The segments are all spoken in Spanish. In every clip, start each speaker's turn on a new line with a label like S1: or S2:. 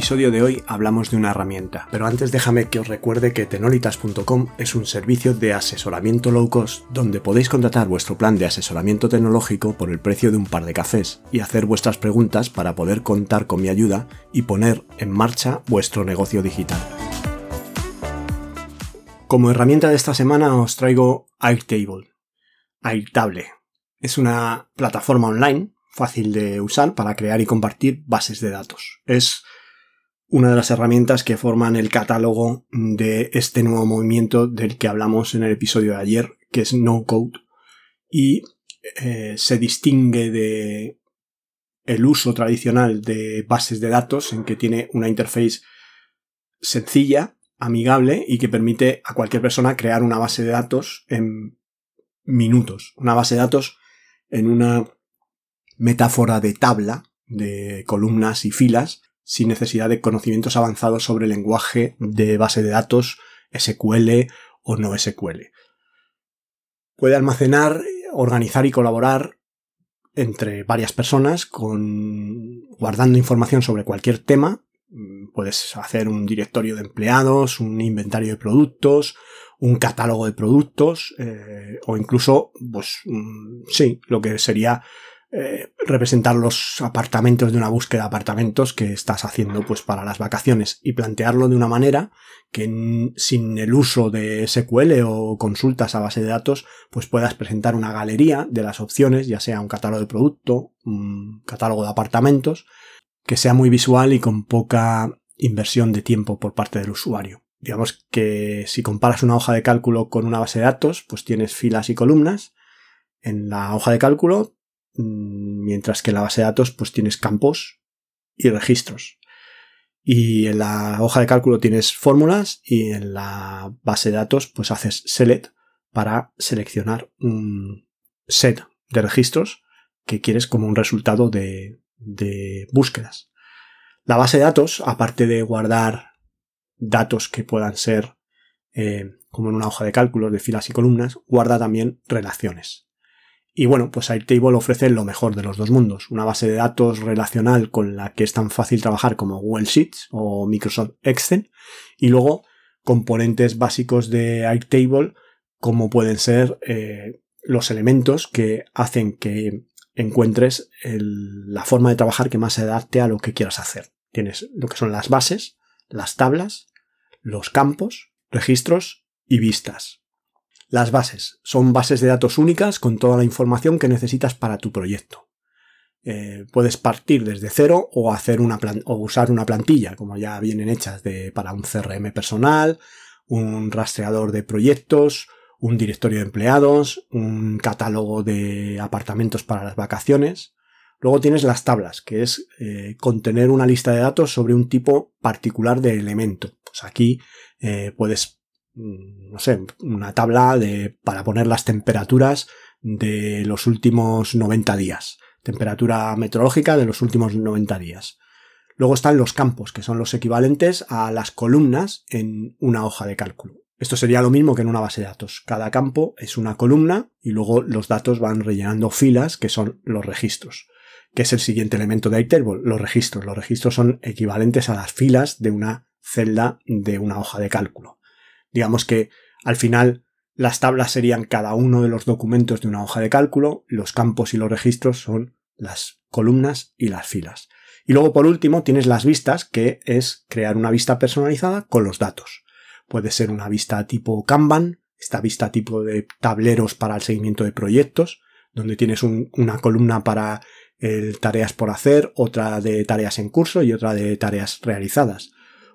S1: Episodio de hoy hablamos de una herramienta, pero antes déjame que os recuerde que tenolitas.com es un servicio de asesoramiento low cost donde podéis contratar vuestro plan de asesoramiento tecnológico por el precio de un par de cafés y hacer vuestras preguntas para poder contar con mi ayuda y poner en marcha vuestro negocio digital. Como herramienta de esta semana os traigo Airtable. Airtable. Es una plataforma online fácil de usar para crear y compartir bases de datos. Es una de las herramientas que forman el catálogo de este nuevo movimiento del que hablamos en el episodio de ayer, que es no code, y eh, se distingue de el uso tradicional de bases de datos en que tiene una interface sencilla, amigable y que permite a cualquier persona crear una base de datos en minutos. Una base de datos en una metáfora de tabla de columnas y filas sin necesidad de conocimientos avanzados sobre el lenguaje de base de datos SQL o no SQL. Puede almacenar, organizar y colaborar entre varias personas con guardando información sobre cualquier tema. Puedes hacer un directorio de empleados, un inventario de productos, un catálogo de productos eh, o incluso, pues, sí, lo que sería eh, representar los apartamentos de una búsqueda de apartamentos que estás haciendo pues para las vacaciones y plantearlo de una manera que sin el uso de SQL o consultas a base de datos pues puedas presentar una galería de las opciones ya sea un catálogo de producto un catálogo de apartamentos que sea muy visual y con poca inversión de tiempo por parte del usuario. Digamos que si comparas una hoja de cálculo con una base de datos pues tienes filas y columnas. En la hoja de cálculo mientras que en la base de datos pues tienes campos y registros. Y en la hoja de cálculo tienes fórmulas y en la base de datos pues haces select para seleccionar un set de registros que quieres como un resultado de, búsquedas. La base de datos, aparte de guardar datos que puedan ser eh, como en una hoja de cálculo de filas y columnas, guarda también relaciones. Y bueno, pues Airtable ofrece lo mejor de los dos mundos, una base de datos relacional con la que es tan fácil trabajar como Google Sheets o Microsoft Excel, y luego componentes básicos de Airtable como pueden ser eh, los elementos que hacen que encuentres la forma de trabajar que más se adapte a lo que quieras hacer. Tienes lo que son las bases, las tablas, los campos, registros y vistas. Las bases son bases de datos únicas con toda la información que necesitas para tu proyecto. Eh, puedes partir desde cero o hacer una o usar una plantilla, como ya vienen hechas de, para un CRM personal, un rastreador de proyectos, un directorio de empleados, un catálogo de apartamentos para las vacaciones. Luego tienes las tablas, que es eh, contener una lista de datos sobre un tipo particular de elemento. Pues aquí eh, puedes no sé, una tabla de, para poner las temperaturas de los últimos 90 días. Temperatura meteorológica de los últimos 90 días. Luego están los campos, que son los equivalentes a las columnas en una hoja de cálculo. Esto sería lo mismo que en una base de datos. Cada campo es una columna y luego los datos van rellenando filas, que son los registros, que es el siguiente elemento de Airtable, los registros. Los registros son equivalentes a las filas de una celda de una hoja de cálculo. Digamos que al final las tablas serían cada uno de los documentos de una hoja de cálculo, los campos y los registros son las columnas y las filas. Y luego por último tienes las vistas, que es crear una vista personalizada con los datos. Puede ser una vista tipo Kanban, esta vista tipo de tableros para el seguimiento de proyectos, donde tienes una columna para tareas por hacer, otra de tareas en curso y otra de tareas realizadas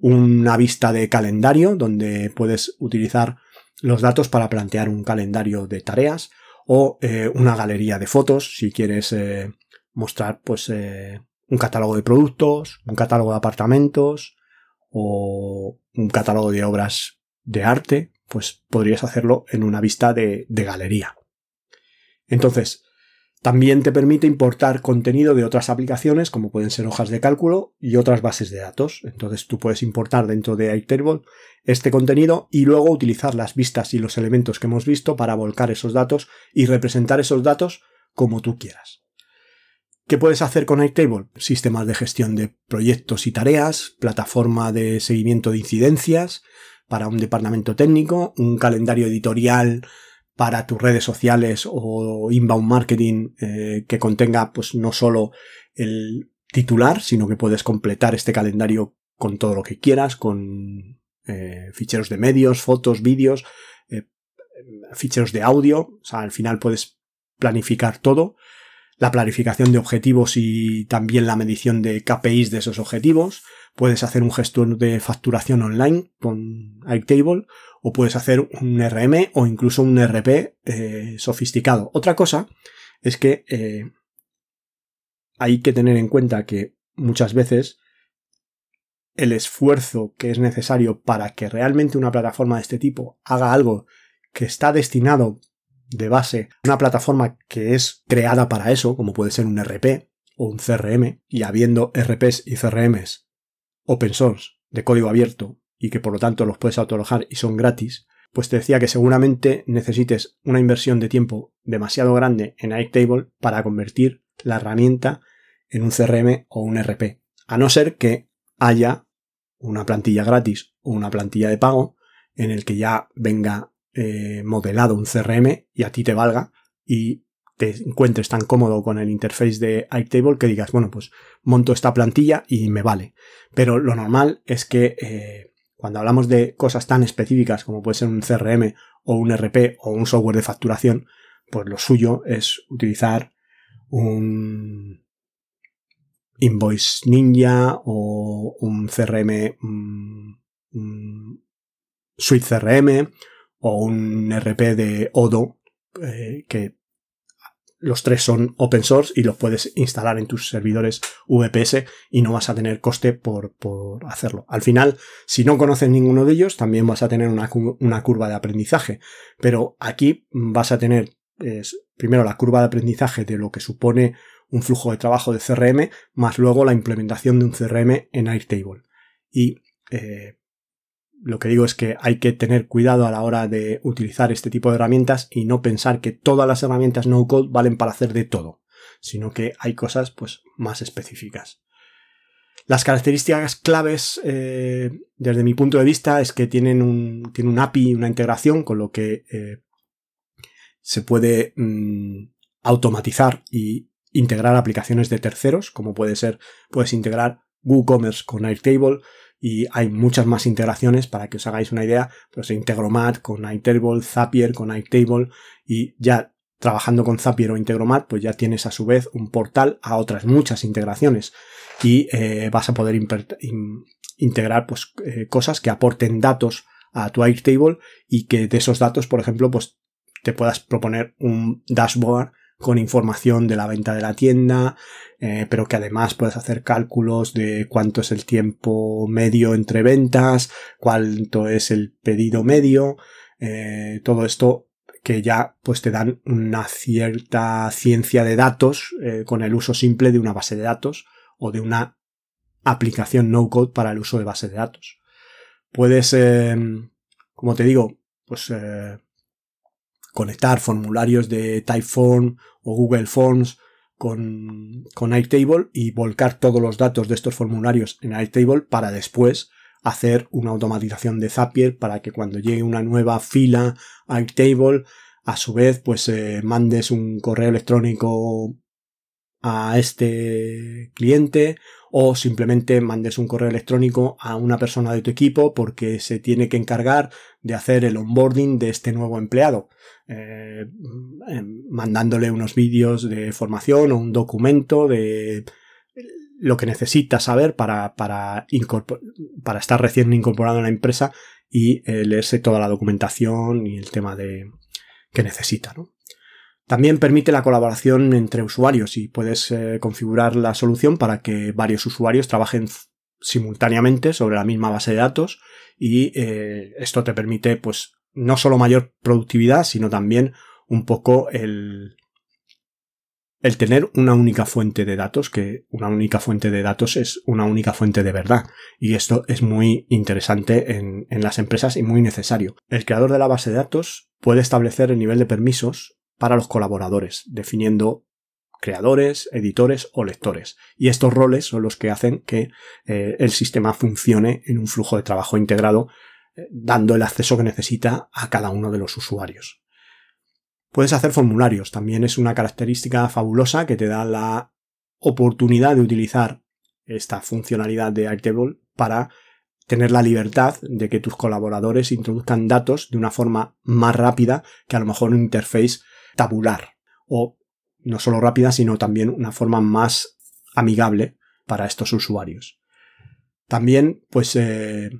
S1: una vista de calendario donde puedes utilizar los datos para plantear un calendario de tareas o eh, una galería de fotos si quieres eh, mostrar pues eh, un catálogo de productos, un catálogo de apartamentos o un catálogo de obras de arte, pues podrías hacerlo en una vista de, de galería. Entonces, También te permite importar contenido de otras aplicaciones, como pueden ser hojas de cálculo y otras bases de datos. Entonces tú puedes importar dentro de Airtable este contenido y luego utilizar las vistas y los elementos que hemos visto para volcar esos datos y representar esos datos como tú quieras. ¿Qué puedes hacer con Airtable? Sistemas de gestión de proyectos y tareas, plataforma de seguimiento de incidencias para un departamento técnico, un calendario editorial para tus redes sociales o inbound marketing eh, que contenga pues no solo el titular, sino que puedes completar este calendario con todo lo que quieras, con eh, ficheros de medios, fotos, vídeos, eh, ficheros de audio, o sea, al final puedes planificar todo, la planificación de objetivos y también la medición de KPIs de esos objetivos, puedes hacer un gestor de facturación online con Airtable o puedes hacer un RM o incluso un RP eh, sofisticado. Otra cosa es que eh, hay que tener en cuenta que muchas veces el esfuerzo que es necesario para que realmente una plataforma de este tipo haga algo que está destinado de base a una plataforma que es creada para eso, como puede ser un RP o un CRM, y habiendo RPs y CRMs open source de código abierto y que por lo tanto los puedes autolojar y son gratis, pues te decía que seguramente necesites una inversión de tiempo demasiado grande en Airtable para convertir la herramienta en un CRM o un RP. A no ser que haya una plantilla gratis o una plantilla de pago en el que ya venga eh, modelado un CRM y a ti te valga y te encuentres tan cómodo con el interface de Airtable que digas, bueno, pues monto esta plantilla y me vale. Pero lo normal es que eh, cuando hablamos de cosas tan específicas como puede ser un CRM o un RP o un software de facturación, pues lo suyo es utilizar un Invoice Ninja o un CRM, un, Suite CRM o un RP de Odo, eh, que los tres son open source y los puedes instalar en tus servidores VPS y no vas a tener coste por, hacerlo. Al final, si no conoces ninguno de ellos, también vas a tener una, curva de aprendizaje. Pero aquí vas a tener primero la curva de aprendizaje de lo que supone un flujo de trabajo de CRM, más luego la implementación de un CRM en Airtable. Y eh, lo que digo es que hay que tener cuidado a la hora de utilizar este tipo de herramientas y no pensar que todas las herramientas no code valen para hacer de todo, sino que hay cosas pues más específicas. Las características claves eh, desde mi punto de vista es que tienen un, un API, una integración, con lo que eh, se puede mm, automatizar y integrar aplicaciones de terceros, como puede ser, puedes integrar WooCommerce con Airtable, y hay muchas más integraciones para que os hagáis una idea, pues Integromat con Airtable, Zapier con Airtable y ya trabajando con Zapier o Integromat, pues ya tienes a su vez un portal a otras muchas integraciones. Y eh, vas a poder integrar pues, eh, cosas que aporten datos a tu Airtable y que de esos datos, por ejemplo, pues te puedas proponer un dashboard con información de la venta de la tienda, eh, pero que además puedes hacer cálculos de cuánto es el tiempo medio entre ventas, cuánto es el pedido medio, eh, todo esto que ya pues te dan una cierta ciencia de datos eh, con el uso simple de una base de datos o de una aplicación no code para el uso de base de datos. Puedes, como te digo, pues conectar formularios de Typeform o Google Forms con, con Airtable y volcar todos los datos de estos formularios en Airtable para después hacer una automatización de Zapier para que cuando llegue una nueva fila a Airtable, a su vez, pues eh, mandes un correo electrónico a este cliente o simplemente mandes un correo electrónico a una persona de tu equipo porque se tiene que encargar de hacer el onboarding de este nuevo empleado, eh, em, mandándole unos vídeos de formación o un documento de lo que necesita saber para, para, para estar recién incorporado en la empresa y eh, leerse toda la documentación y el tema de que necesita. ¿no? También permite la colaboración entre usuarios y puedes eh, configurar la solución para que varios usuarios trabajen simultáneamente sobre la misma base de datos y eh, esto te permite pues no solo mayor productividad sino también un poco el, el tener una única fuente de datos, que una única fuente de datos es una única fuente de verdad. Y esto es muy interesante en, en, las empresas y muy necesario. El creador de la base de datos puede establecer el nivel de permisos para los colaboradores, definiendo creadores, editores o lectores. Y estos roles son los que hacen que eh, el sistema funcione en un flujo de trabajo integrado, eh, dando el acceso que necesita a cada uno de los usuarios. Puedes hacer formularios, también es una característica fabulosa que te da la oportunidad de utilizar esta funcionalidad de Airtable para tener la libertad de que tus colaboradores introduzcan datos de una forma más rápida que a lo mejor un interface tabular o no solo rápida sino también una forma más amigable para estos usuarios. También pues eh,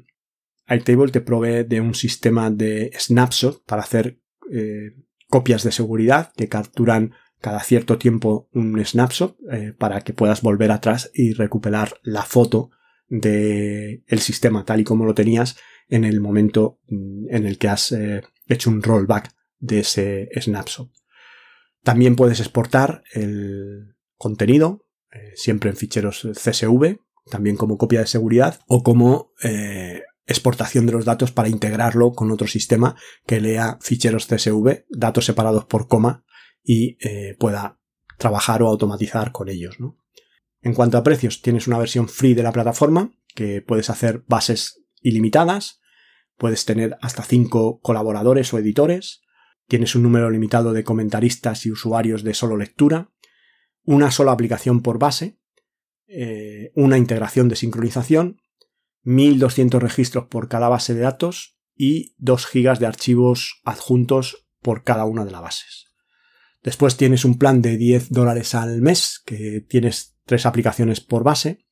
S1: Airtable te provee de un sistema de snapshot para hacer eh, copias de seguridad que capturan cada cierto tiempo un snapshot eh, para que puedas volver atrás y recuperar la foto del el sistema tal y como lo tenías en el momento mm, en el que has eh, hecho un rollback de ese snapshot. También puedes exportar el contenido, eh, siempre en ficheros CSV, también como copia de seguridad o como exportación de los datos para integrarlo con otro sistema que lea ficheros CSV, datos separados por coma y eh, pueda trabajar o automatizar con ellos. En cuanto a precios, tienes una versión free de la plataforma que puedes hacer bases ilimitadas, puedes tener hasta 5 colaboradores o editores, tienes un número limitado de comentaristas y usuarios de solo lectura, una sola aplicación por base, eh, una integración de sincronización 1200 registros por cada base de datos y 2 gigas de archivos adjuntos por cada una de las bases. Después tienes un plan de 10 dólares al mes que tienes tres aplicaciones por base,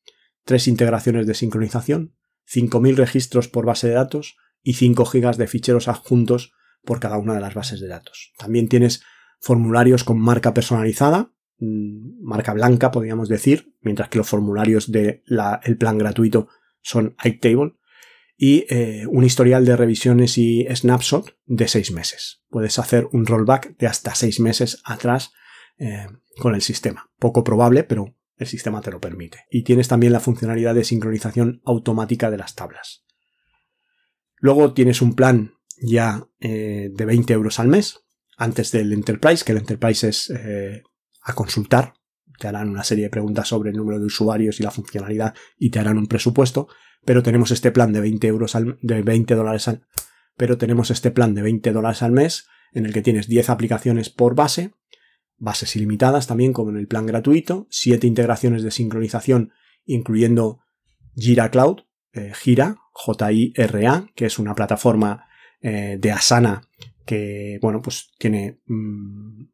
S1: tres integraciones de sincronización, 5000 registros por base de datos y 5 gigas de ficheros adjuntos por cada una de las bases de datos. También tienes formularios con marca personalizada, mm, marca blanca podríamos decir, mientras que los formularios del plan gratuito son Airtable, y eh, un historial de revisiones y snapshot de seis meses. Puedes hacer un rollback de hasta seis meses atrás eh, con el sistema. Poco probable, pero el sistema te lo permite. Y tienes también la funcionalidad de sincronización automática de las tablas. Luego tienes un plan ya eh, de 20 euros al mes, antes del Enterprise, que el Enterprise es a consultar. Te harán una serie de preguntas sobre el número de usuarios y la funcionalidad y te harán un presupuesto, pero tenemos este plan de 20 euros al, de 20 dólares al, pero tenemos este plan de 20 dólares al mes en el que tienes 10 aplicaciones por base, bases ilimitadas también como en el plan gratuito, 7 integraciones de sincronización incluyendo Jira Cloud, eh, Jira, J-I-R-A, que es una plataforma eh, de Asana que, bueno, pues tiene mm,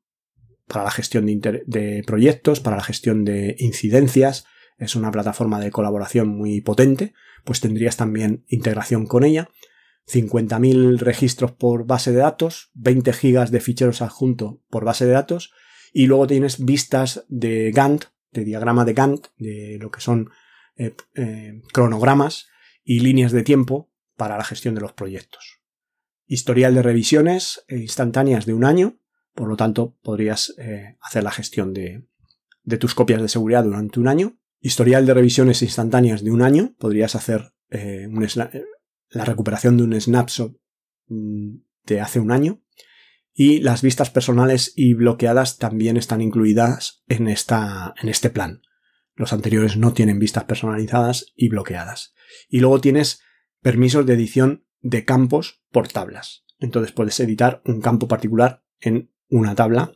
S1: para la gestión de, proyectos, para la gestión de incidencias. Es una plataforma de colaboración muy potente, pues tendrías también integración con ella. 50.000 registros por base de datos, 20 gigas de ficheros adjuntos por base de datos y luego tienes vistas de Gantt, de diagrama de Gantt, de lo que son eh, eh, cronogramas y líneas de tiempo para la gestión de los proyectos. Historial de revisiones instantáneas de un año, por lo tanto, podrías eh, hacer la gestión de, tus copias de seguridad durante un año. Historial de revisiones instantáneas de un año. Podrías hacer eh, eh, la recuperación de un snapshot mm, de hace un año. Y las vistas personales y bloqueadas también están incluidas en, esta, en este plan. Los anteriores no tienen vistas personalizadas y bloqueadas. Y luego tienes permisos de edición de campos por tablas. Entonces puedes editar un campo particular en una tabla,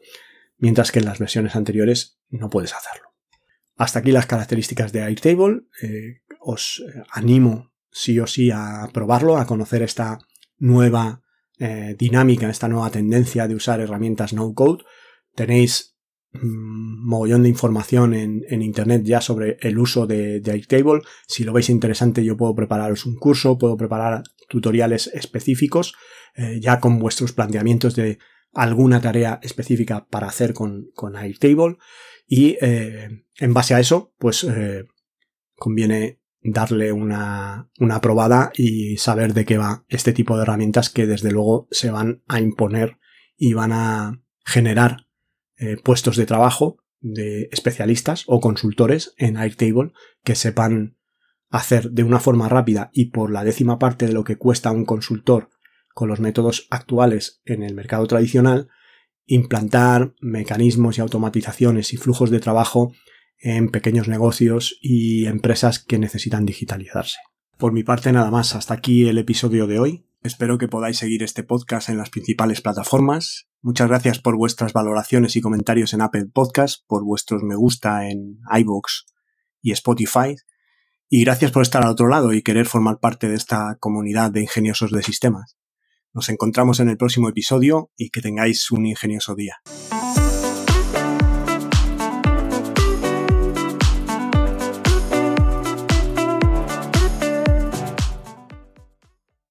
S1: mientras que en las versiones anteriores no puedes hacerlo. Hasta aquí las características de Airtable. Eh, os eh, animo sí o sí a probarlo, a conocer esta nueva eh, dinámica, esta nueva tendencia de usar herramientas no code. Tenéis mm, mogollón de información en, internet ya sobre el uso de, Airtable. Si lo veis interesante, yo puedo prepararos un curso, puedo preparar tutoriales específicos ya con vuestros planteamientos de alguna tarea específica para hacer con, con Airtable. Y eh, en base a eso pues eh, conviene darle una, una probada y saber de qué va este tipo de herramientas que desde luego se van a imponer y van a generar eh, puestos de trabajo de especialistas o consultores en Airtable que sepan hacer de una forma rápida y por la décima parte de lo que cuesta un consultor con los métodos actuales en el mercado tradicional, implantar mecanismos y automatizaciones y flujos de trabajo en pequeños negocios y empresas que necesitan digitalizarse. Por mi parte nada más, hasta aquí el episodio de hoy. Espero que podáis seguir este podcast en las principales plataformas. Muchas gracias por vuestras valoraciones y comentarios en Apple Podcast, por vuestros me gusta en iVoox y Spotify. Y gracias por estar al otro lado y querer formar parte de esta comunidad de ingeniosos de sistemas. Nos encontramos en el próximo episodio y que tengáis un ingenioso día.